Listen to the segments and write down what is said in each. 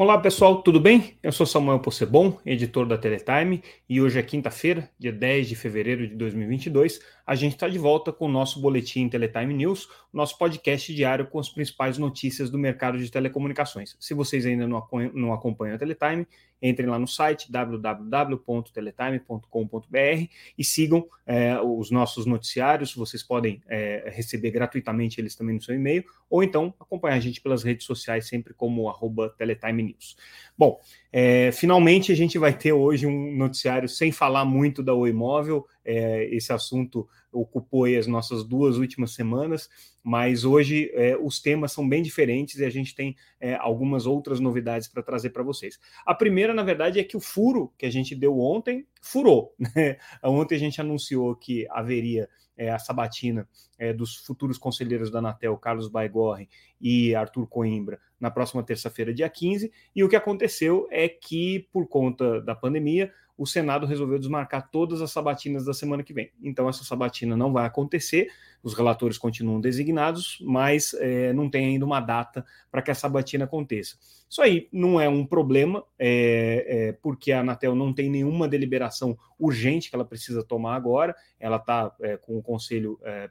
Olá pessoal, tudo bem? Eu sou Samuel Possebon, editor da Teletime, e hoje é quinta-feira, dia 10 de fevereiro de 2022. A gente está de volta com o nosso boletim Teletime News, nosso podcast diário com as principais notícias do mercado de telecomunicações. Se vocês ainda não, acompanham a Teletime, entrem lá no site www.teletime.com.br e sigam é, os nossos noticiários. Vocês podem é, receber gratuitamente eles também no seu e-mail, ou então acompanhar a gente pelas redes sociais, sempre como arroba Teletime News. Bom, é, finalmente a gente vai ter hoje um noticiário sem falar muito da Oi Móvel. É, esse assunto ocupou as nossas duas últimas semanas, mas hoje é, os temas são bem diferentes e a gente tem é, algumas outras novidades para trazer para vocês. A primeira, na verdade, é que o furo que a gente deu ontem furou. Né? Ontem a gente anunciou que haveria é, a sabatina é, dos futuros conselheiros da Anatel, Carlos Baigorre e Arthur Coimbra, na próxima terça-feira, dia 15. E o que aconteceu é que, por conta da pandemia, o Senado resolveu desmarcar todas as sabatinas da semana que vem. Então, essa sabatina não vai acontecer, os relatores continuam designados, mas é, não tem ainda uma data para que a sabatina aconteça. Isso aí não é um problema, é, é, porque a Anatel não tem nenhuma deliberação urgente que ela precisa tomar agora, ela está é, com o conselho é,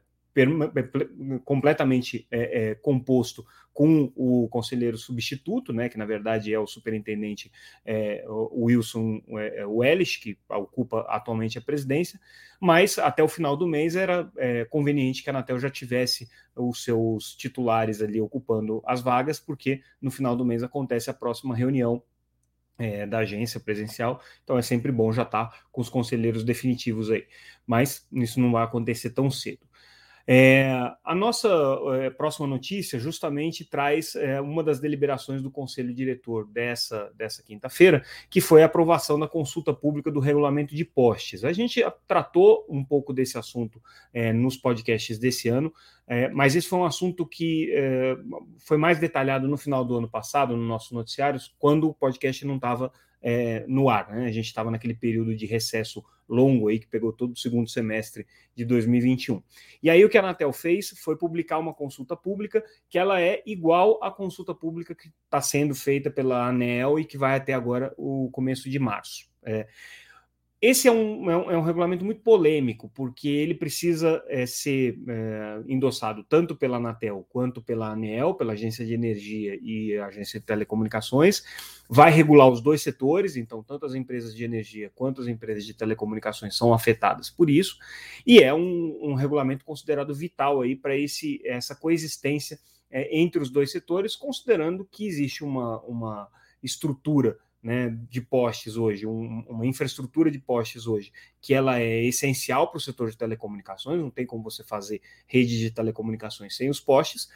completamente é, é, composto com o conselheiro substituto, né, que na verdade é o superintendente é, o Wilson é, Wellish, que ocupa atualmente a presidência, mas até o final do mês era é, conveniente que a Anatel já tivesse os seus titulares ali ocupando as vagas, porque no final do mês acontece a próxima reunião é, da agência presencial, então é sempre bom já estar tá com os conselheiros definitivos aí. Mas isso não vai acontecer tão cedo. É, a nossa é, próxima notícia justamente traz é, uma das deliberações do Conselho Diretor dessa, dessa quinta-feira, que foi a aprovação da consulta pública do regulamento de postes. A gente tratou um pouco desse assunto é, nos podcasts desse ano, é, mas esse foi um assunto que é, foi mais detalhado no final do ano passado, no nossos noticiários, quando o podcast não estava é, no ar. Né? A gente estava naquele período de recesso longo aí que pegou todo o segundo semestre de 2021. E aí o que a Anatel fez foi publicar uma consulta pública que ela é igual à consulta pública que está sendo feita pela ANEL e que vai até agora o começo de março. É, esse é um, é um, é um, regulamento muito polêmico, porque ele precisa é, ser é, endossado tanto pela Anatel quanto pela ANEEL, pela Agência de Energia e Agência de Telecomunicações. Vai regular os dois setores, então tanto as empresas de energia quanto as empresas de telecomunicações são afetadas por isso, e é um, um regulamento considerado vital aí para essa coexistência é, entre os dois setores, considerando que existe uma, uma estrutura né, de postes hoje, um, uma infraestrutura de postes hoje, que ela é essencial para o setor de telecomunicações, não tem como você fazer rede de telecomunicações sem os postes,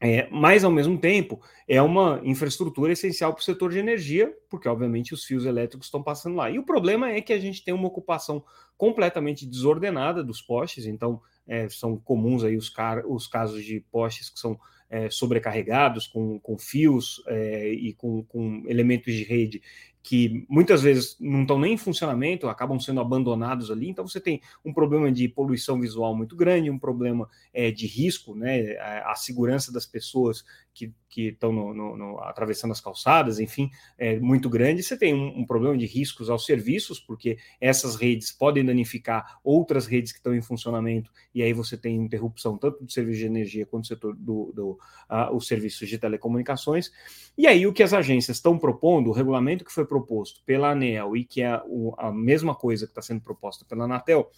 é, mas, ao mesmo tempo, é uma infraestrutura essencial para o setor de energia, porque, obviamente, os fios elétricos estão passando lá. E o problema é que a gente tem uma ocupação completamente desordenada dos postes, então é, são comuns aí os, os casos de postes que são é, sobrecarregados com, com fios é, e com, com elementos de rede que muitas vezes não estão nem em funcionamento, acabam sendo abandonados ali. Então você tem um problema de poluição visual muito grande, um problema é, de risco, né? A, a, segurança das pessoas que estão atravessando as calçadas, enfim, é muito grande. Você tem um, um, problema de riscos aos serviços, porque essas redes podem danificar outras redes que estão em funcionamento, e aí você tem interrupção tanto do serviço de energia quanto do setor do, do os serviços de telecomunicações. E aí o que as agências estão propondo, o regulamento que foi proposto pela ANEL e que é o, a mesma coisa que está sendo proposta pela Anatel,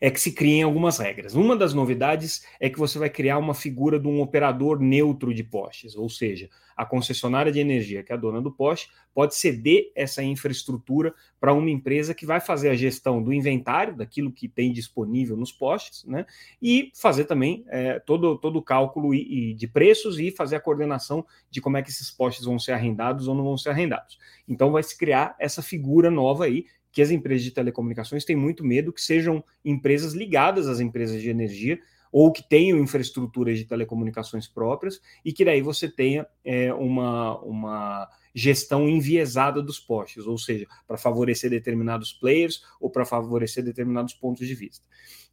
é que se criem algumas regras. Uma das novidades é que você vai criar uma figura de um operador neutro de postes, ou seja, a concessionária de energia, que é a dona do poste, pode ceder essa infraestrutura para uma empresa que vai fazer a gestão do inventário, daquilo que tem disponível nos postes, né? E fazer também é, todo, todo o cálculo e, e de preços e fazer a coordenação de como é que esses postes vão ser arrendados ou não vão ser arrendados. Então vai se criar essa figura nova aí que as empresas de telecomunicações têm muito medo que sejam empresas ligadas às empresas de energia ou que tenham infraestruturas de telecomunicações próprias e que daí você tenha é, uma, uma gestão enviesada dos postes, ou seja, para favorecer determinados players ou para favorecer determinados pontos de vista.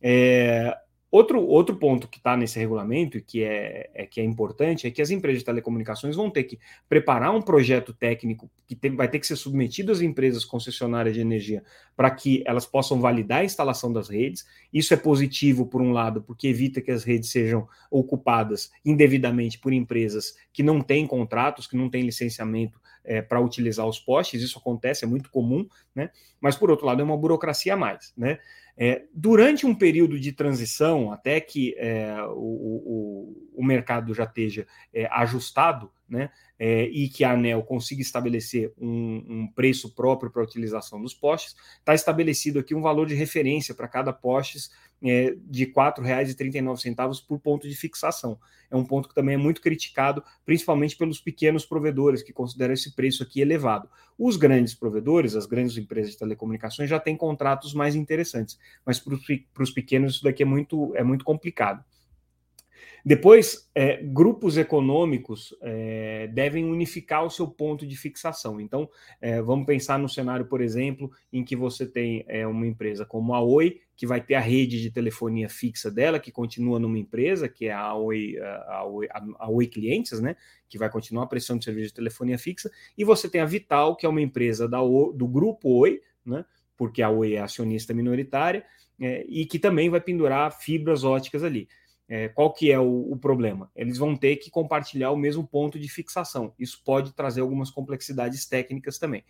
É, Outro, outro ponto que está nesse regulamento e que é, é, que é importante é que as empresas de telecomunicações vão ter que preparar um projeto técnico que tem, vai ter que ser submetido às empresas concessionárias de energia para que elas possam validar a instalação das redes. Isso é positivo, por um lado, porque evita que as redes sejam ocupadas indevidamente por empresas que não têm contratos, que não têm licenciamento é, para utilizar os postes. Isso acontece, é muito comum, né? mas, por outro lado, é uma burocracia a mais. Né? É, durante um período de transição, até que é, o, o, o, mercado já esteja é, ajustado, né, é, e que a ANEL consiga estabelecer um, um preço próprio para a utilização dos postes, está estabelecido aqui um valor de referência para cada postes é, de R$ 4,39 por ponto de fixação. É um ponto que também é muito criticado, principalmente pelos pequenos provedores, que consideram esse preço aqui elevado. Os grandes provedores, as grandes empresas de telecomunicações, já têm contratos mais interessantes, mas para os pequenos isso daqui é muito, é muito complicado. Depois, é, grupos econômicos é, devem unificar o seu ponto de fixação. Então, é, vamos pensar no cenário, por exemplo, em que você tem é, uma empresa como a Oi, que vai ter a rede de telefonia fixa dela, que continua numa empresa, que é a Oi, a Oi, a Oi Clientes, né? Que vai continuar prestando serviço de telefonia fixa, e você tem a Vital, que é uma empresa da do grupo Oi, né? Porque a Oi é acionista minoritária, é, e que também vai pendurar fibras óticas ali. É, qual que é o, o, problema? Eles vão ter que compartilhar o mesmo ponto de fixação. Isso pode trazer algumas complexidades técnicas também.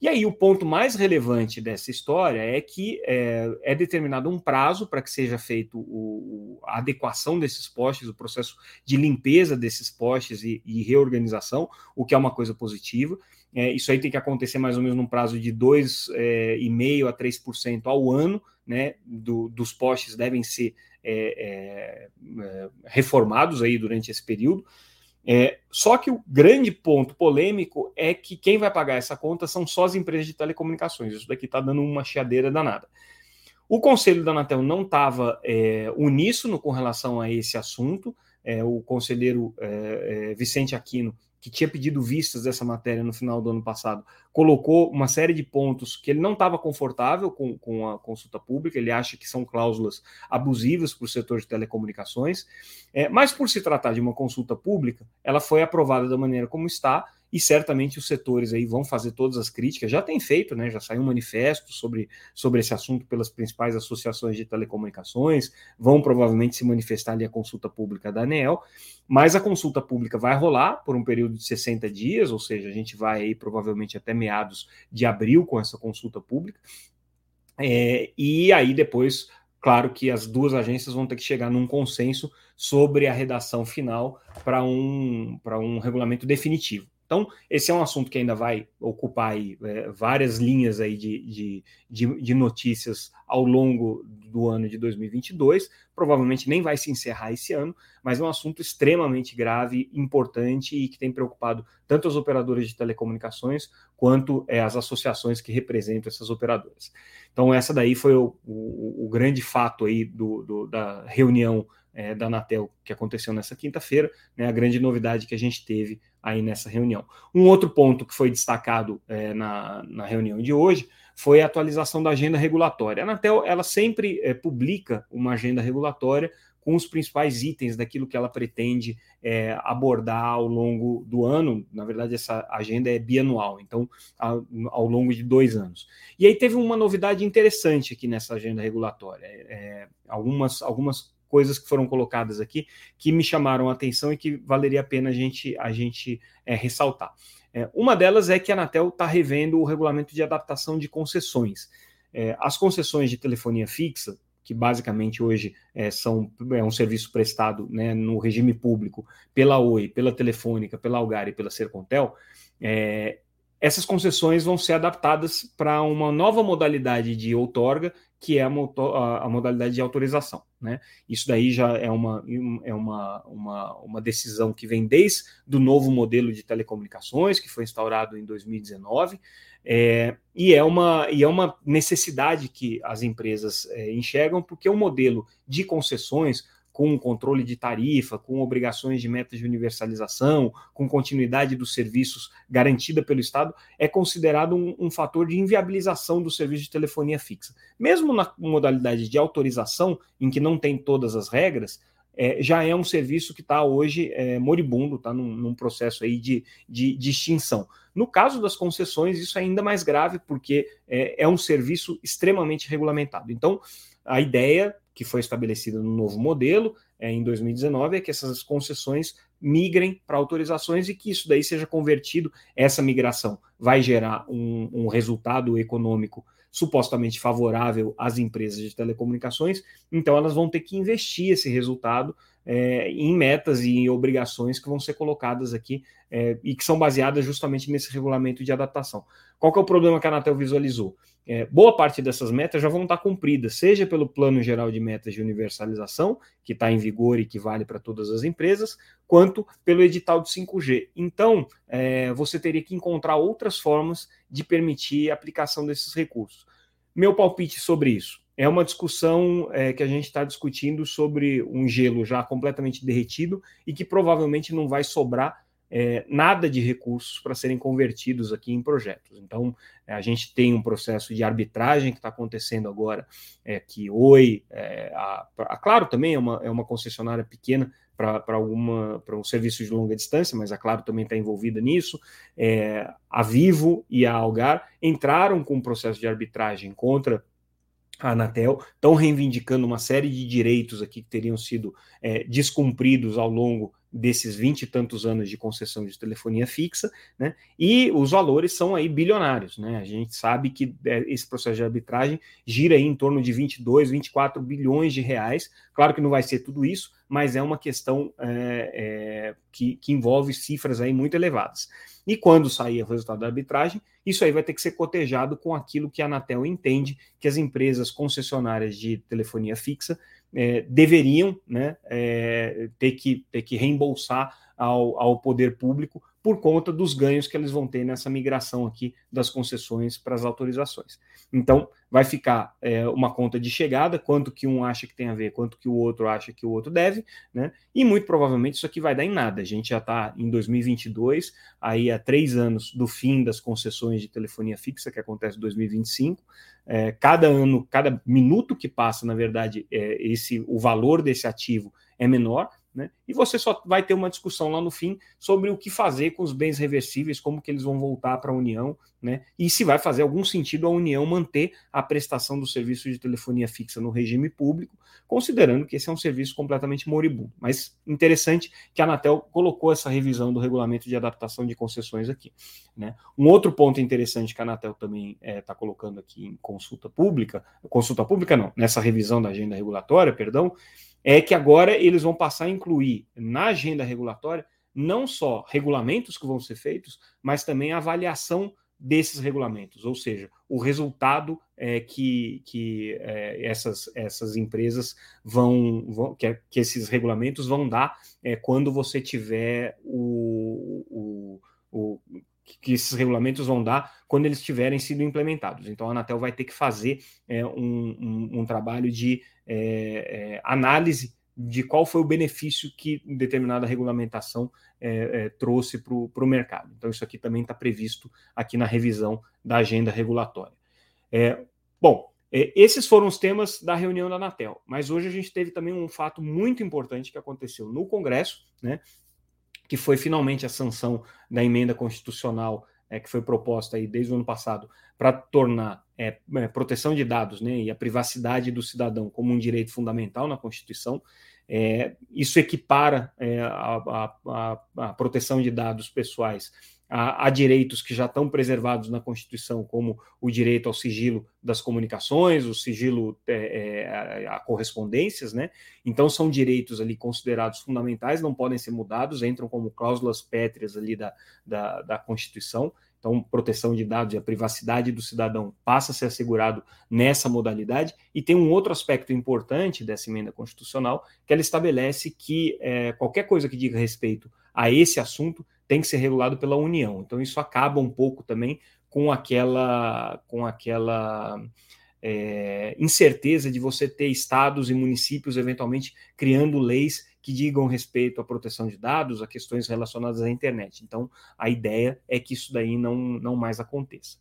E aí, o ponto mais relevante dessa história é que é, é determinado um prazo para que seja feito o, a adequação desses postes, o processo de limpeza desses postes e, e reorganização, o que é uma coisa positiva. É, isso aí tem que acontecer mais ou menos num prazo de 2,5% é, a 3% ao ano, né? Do, dos postes devem ser é, é, é, reformados aí durante esse período. É, só que o grande ponto polêmico é que quem vai pagar essa conta são só as empresas de telecomunicações. Isso daqui está dando uma chiadeira danada. O conselho da Anatel não estava é, uníssono com relação a esse assunto. É, o conselheiro Vicente Aquino que tinha pedido vistas dessa matéria no final do ano passado, colocou uma série de pontos que ele não estava confortável com, com a consulta pública, ele acha que são cláusulas abusivas para o setor de telecomunicações, é, mas por se tratar de uma consulta pública, ela foi aprovada da maneira como está e certamente os setores aí vão fazer todas as críticas, já tem feito, né? Já saiu um manifesto sobre, sobre esse assunto pelas principais associações de telecomunicações, vão provavelmente se manifestar ali a consulta pública da ANEEL, mas a consulta pública vai rolar por um período de 60 dias, ou seja, a gente vai aí provavelmente até meados de abril com essa consulta pública. É, e aí depois Claro que as duas agências vão ter que chegar num consenso sobre a redação final para um, um regulamento definitivo. Então, esse é um assunto que ainda vai ocupar aí, é, várias linhas aí de, de, de, de, notícias ao longo do ano de 2022. Provavelmente nem vai se encerrar esse ano, mas é um assunto extremamente grave, importante e que tem preocupado tanto as operadoras de telecomunicações quanto é, as associações que representam essas operadoras. Então, essa daí foi o, o, o grande fato aí do, do da reunião é, da Anatel que aconteceu nessa quinta-feira, né, a grande novidade que a gente teve aí nessa reunião. Um outro ponto que foi destacado é, na, na reunião de hoje foi a atualização da agenda regulatória. A Anatel ela sempre é, publica uma agenda regulatória com os principais itens daquilo que ela pretende é, abordar ao longo do ano. Na verdade, essa agenda é bianual, então ao, ao, longo de dois anos. E aí teve uma novidade interessante aqui nessa agenda regulatória. É, algumas, algumas coisas que foram colocadas aqui que me chamaram a atenção e que valeria a pena a gente, a gente é, ressaltar. É, uma delas é que a Anatel está revendo o regulamento de adaptação de concessões. É, as concessões de telefonia fixa, que basicamente hoje é, são é um serviço prestado né, no regime público pela Oi, pela Telefônica, pela Algar e pela Sercontel, é, essas concessões vão ser adaptadas para uma nova modalidade de outorga, que é a, a, a, modalidade de autorização. Né? Isso daí já é, uma, é uma, uma, uma decisão que vem desde do novo modelo de telecomunicações, que foi instaurado em 2019, é, e, é uma, e é uma necessidade que as empresas é, enxergam, porque o modelo de concessões com controle de tarifa, com obrigações de metas de universalização, com continuidade dos serviços garantida pelo Estado, é considerado um, um fator de inviabilização do serviço de telefonia fixa. Mesmo na modalidade de autorização, em que não tem todas as regras, é, já é um serviço que está hoje é, moribundo, está num, num, processo aí de, de, de, extinção. No caso das concessões, isso é ainda mais grave, porque é, é um serviço extremamente regulamentado. Então, a ideia que foi estabelecida no novo modelo é, em 2019 é que essas concessões migrem para autorizações e que isso daí seja convertido, essa migração vai gerar um, um resultado econômico supostamente favorável às empresas de telecomunicações, então elas vão ter que investir esse resultado é, em metas e obrigações que vão ser colocadas aqui é, e que são baseadas justamente nesse regulamento de adaptação. Qual que é o problema que a Anatel visualizou? É, boa parte dessas metas já vão estar cumpridas, seja pelo Plano Geral de Metas de Universalização, que está em vigor e que vale para todas as empresas, quanto pelo edital de 5G. Então, é, você teria que encontrar outras formas de permitir a aplicação desses recursos. Meu palpite sobre isso é uma discussão é, que a gente está discutindo sobre um gelo já completamente derretido e que provavelmente não vai sobrar é, nada de recursos para serem convertidos aqui em projetos. Então, a gente tem um processo de arbitragem que está acontecendo agora, é, que Oi, é, a, a, Claro também é uma, é uma concessionária pequena para para um serviço de longa distância, mas a Claro também está envolvida nisso. É, a Vivo e a Algar entraram com um processo de arbitragem contra a Anatel, estão reivindicando uma série de direitos aqui que teriam sido é, descumpridos ao longo desses vinte e tantos anos de concessão de telefonia fixa, né? E os valores são aí bilionários, né? A gente sabe que é, esse processo de arbitragem gira em torno de 22, 24 bilhões de reais. Claro que não vai ser tudo isso, mas é uma questão é, é, que, que envolve cifras aí muito elevadas. E quando sair o resultado da arbitragem, isso aí vai ter que ser cotejado com aquilo que a Anatel entende que as empresas concessionárias de telefonia fixa é, deveriam né, é, ter, que, ter que reembolsar ao, ao poder público por conta dos ganhos que eles vão ter nessa migração aqui das concessões para as autorizações. Então, vai ficar é, uma conta de chegada, quanto que um acha que tem a ver, quanto que o outro acha que o outro deve, né? E muito provavelmente isso aqui vai dar em nada. A gente já está em 2022, aí há três anos do fim das concessões de telefonia fixa, que acontece em 2025. É, cada ano, cada minuto que passa, na verdade, é, esse o valor desse ativo é menor, né? E você só vai ter uma discussão lá no fim sobre o que fazer com os bens reversíveis, como que eles vão voltar para a União, né? e se vai fazer algum sentido a União manter a prestação do serviço de telefonia fixa no regime público, considerando que esse é um serviço completamente moribundo. Mas interessante que a Anatel colocou essa revisão do regulamento de adaptação de concessões aqui. Né? Um outro ponto interessante que a Anatel também está é, tá colocando aqui em consulta pública, consulta pública não, nessa revisão da agenda regulatória, perdão, é que agora eles vão passar a incluir na agenda regulatória não só regulamentos que vão ser feitos, mas também a avaliação desses regulamentos, ou seja, o resultado é, que, que é, essas, essas empresas vão, vão que, que, esses regulamentos vão dar é, quando você tiver o, o, o que esses regulamentos vão dar quando eles tiverem sido implementados. Então, a Anatel vai ter que fazer é, um, um, um, trabalho de é, é, análise de qual foi o benefício que determinada regulamentação é, é, trouxe para o mercado. Então, isso aqui também está previsto aqui na revisão da agenda regulatória. É, bom, esses foram os temas da reunião da Anatel, mas hoje a gente teve também um fato muito importante que aconteceu no Congresso, né, que foi finalmente a sanção da emenda constitucional é, que foi proposta aí desde o ano passado para tornar é, é, proteção de dados né, e a privacidade do cidadão como um direito fundamental na Constituição. É, isso equipara é, a, a, a, proteção de dados pessoais a, direitos que já estão preservados na Constituição, como o direito ao sigilo das comunicações, o sigilo é, é, a, a, correspondências, né? Então são direitos ali considerados fundamentais, não podem ser mudados, entram como cláusulas pétreas ali da, da, da Constituição. Então, proteção de dados e a privacidade do cidadão passa a ser assegurado nessa modalidade. E tem um outro aspecto importante dessa emenda constitucional, que ela estabelece que é, qualquer coisa que diga respeito a esse assunto tem que ser regulado pela União. Então isso acaba um pouco também com aquela com aquela é, incerteza de você ter estados e municípios eventualmente criando leis que digam respeito à proteção de dados, a questões relacionadas à internet. Então, a ideia é que isso daí não, não mais aconteça.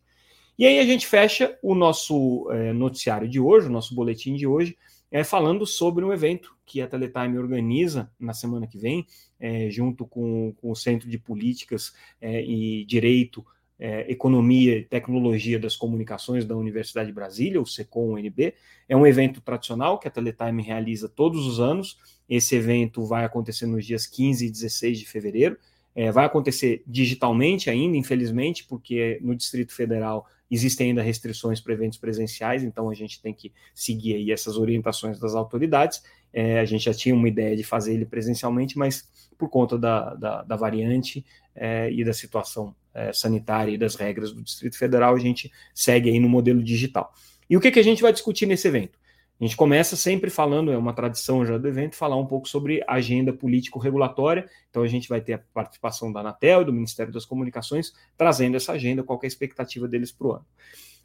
E aí a gente fecha o nosso é, noticiário de hoje, o nosso boletim de hoje, é, falando sobre um evento que a Teletime organiza na semana que vem, é, junto com, com, o Centro de Políticas é, e Direito, é, Economia e Tecnologia das Comunicações da Universidade de Brasília, o SECOM-UNB. É um evento tradicional que a Teletime realiza todos os anos. Esse evento vai acontecer nos dias 15 e 16 de fevereiro. É, vai acontecer digitalmente ainda, infelizmente, porque no Distrito Federal existem ainda restrições para eventos presenciais, então a gente tem que seguir aí essas orientações das autoridades. É, a gente já tinha uma ideia de fazer ele presencialmente, mas por conta da, da, da variante é, e da situação é, sanitária e das regras do Distrito Federal, a gente segue aí no modelo digital. E o que, que a gente vai discutir nesse evento? A gente começa sempre falando, é uma tradição já do evento, falar um pouco sobre agenda político-regulatória. Então, a gente vai ter a participação da Anatel e do Ministério das Comunicações trazendo essa agenda, qual é a expectativa deles para o ano.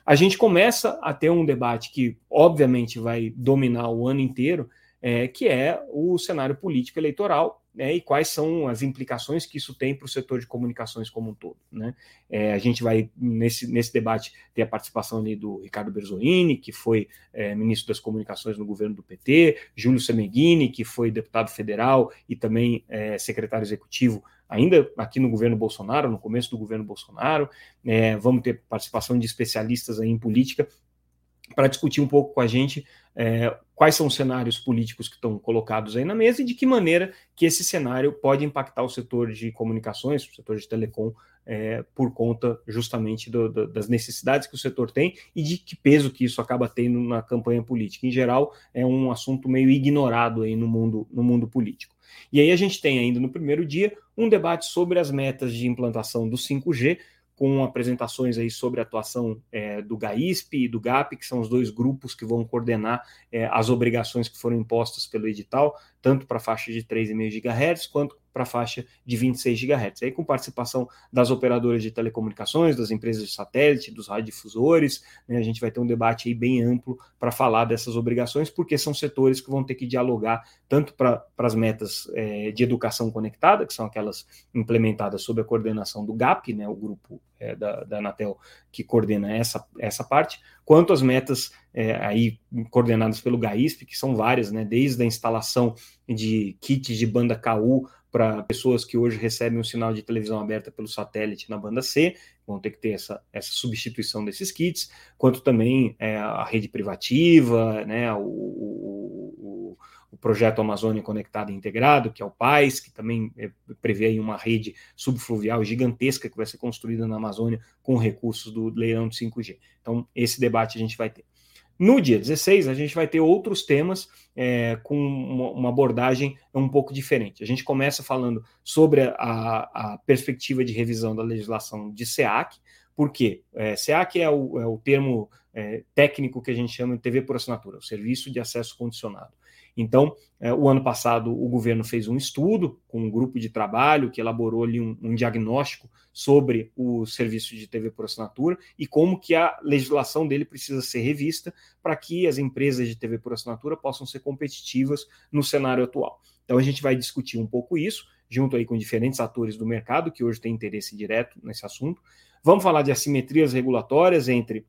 A gente começa a ter um debate que, obviamente, vai dominar o ano inteiro, é, que é o cenário político eleitoral né, e quais são as implicações que isso tem para o setor de comunicações como um todo. Né? É, a gente vai, nesse, nesse debate, ter a participação ali do Ricardo Berzolini, que foi é, ministro das comunicações no governo do PT, Júlio Semeghini, que foi deputado federal e também é, secretário executivo ainda aqui no governo Bolsonaro, no começo do governo Bolsonaro. É, vamos ter participação de especialistas em política para discutir um pouco com a gente é, quais são os cenários políticos que estão colocados aí na mesa e de que maneira que esse cenário pode impactar o setor de comunicações, o setor de telecom, é, por conta justamente do, do, das necessidades que o setor tem e de que peso que isso acaba tendo na campanha política. Em geral, é um assunto meio ignorado aí no mundo, no mundo político. E aí a gente tem ainda no primeiro dia um debate sobre as metas de implantação do 5G, com apresentações aí sobre a atuação é, do GAISP e do GAP, que são os dois grupos que vão coordenar é, as obrigações que foram impostas pelo edital, tanto para a faixa de 3,5 GHz quanto para a faixa de 26 GHz. Aí com participação das operadoras de telecomunicações, das empresas de satélite, dos radiodifusores, né, a gente vai ter um debate aí bem amplo para falar dessas obrigações, porque são setores que vão ter que dialogar tanto para as metas é, de educação conectada, que são aquelas implementadas sob a coordenação do GAP, né, o grupo é, da, da Anatel que coordena essa, essa parte, quanto as metas é, aí coordenadas pelo GAISP, que são várias, né, desde a instalação de kits de banda KU para pessoas que hoje recebem um sinal de televisão aberta pelo satélite na banda C, vão ter que ter essa, essa substituição desses kits, quanto também é, a rede privativa, né, o, o, o, projeto Amazônia Conectada e Integrado, que é o PAIS, que também é, prevê uma rede subfluvial gigantesca que vai ser construída na Amazônia com recursos do leilão de 5G. Então, esse debate a gente vai ter. No dia 16, a gente vai ter outros temas é, com uma abordagem um pouco diferente. A gente começa falando sobre a, a perspectiva de revisão da legislação de SEAC, porque é, SEAC é o, é o termo é, técnico que a gente chama de TV por assinatura, o Serviço de Acesso Condicionado. Então, é, o ano passado, o governo fez um estudo com um grupo de trabalho que elaborou ali um, um, diagnóstico sobre o serviço de TV por assinatura e como que a legislação dele precisa ser revista para que as empresas de TV por assinatura possam ser competitivas no cenário atual. Então, a gente vai discutir um pouco isso, junto aí com diferentes atores do mercado que hoje têm interesse direto nesse assunto. Vamos falar de assimetrias regulatórias entre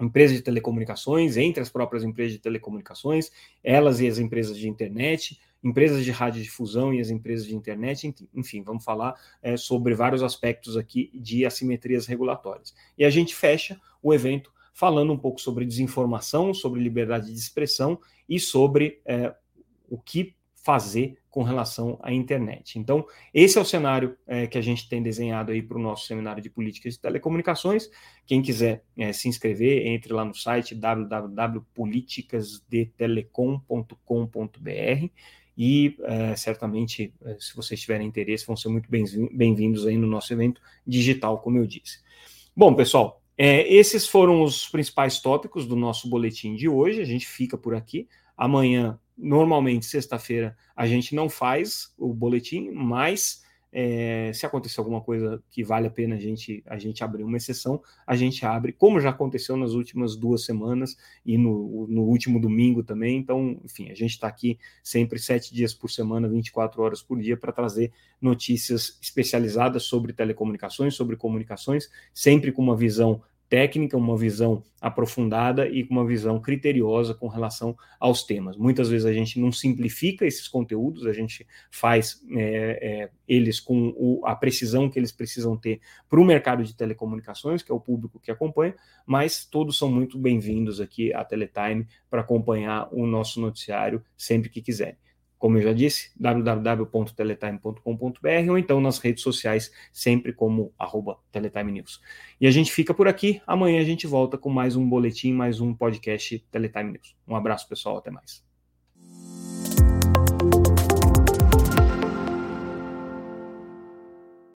empresas de telecomunicações, entre as próprias empresas de telecomunicações, elas e as empresas de internet, empresas de radiodifusão e as empresas de internet, enfim, vamos falar é, sobre vários aspectos aqui de assimetrias regulatórias. E a gente fecha o evento falando um pouco sobre desinformação, sobre liberdade de expressão e sobre é, o que fazer com relação à internet. Então, esse é o cenário é, que a gente tem desenhado aí para o nosso seminário de políticas de telecomunicações. Quem quiser é, se inscrever, entre lá no site www.politicasdetelecom.com.br e é, certamente, é, se vocês tiverem interesse, vão ser muito bem-vindos aí no nosso evento digital, como eu disse. Bom, pessoal, é, esses foram os principais tópicos do nosso boletim de hoje. A gente fica por aqui. Amanhã, normalmente, sexta-feira, a gente não faz o boletim, mas É, se acontecer alguma coisa que vale a pena a gente, a gente abrir uma exceção, a gente abre, como já aconteceu nas últimas duas semanas e no, no último domingo também. Então, enfim, a gente está aqui sempre sete dias por semana, 24 horas por dia, para trazer notícias especializadas sobre telecomunicações, sobre comunicações, sempre com uma visão técnica, uma visão aprofundada e com uma visão criteriosa com relação aos temas. Muitas vezes a gente não simplifica esses conteúdos, a gente faz é, é, eles com o, a precisão que eles precisam ter para o mercado de telecomunicações, que é o público que acompanha, mas todos são muito bem-vindos aqui à Teletime para acompanhar o nosso noticiário sempre que quiserem como eu já disse, www.teletime.com.br ou então nas redes sociais, sempre como arroba Teletime News. E a gente fica por aqui. Amanhã a gente volta com mais um boletim, mais um podcast Teletime News. Um abraço, pessoal. Até mais.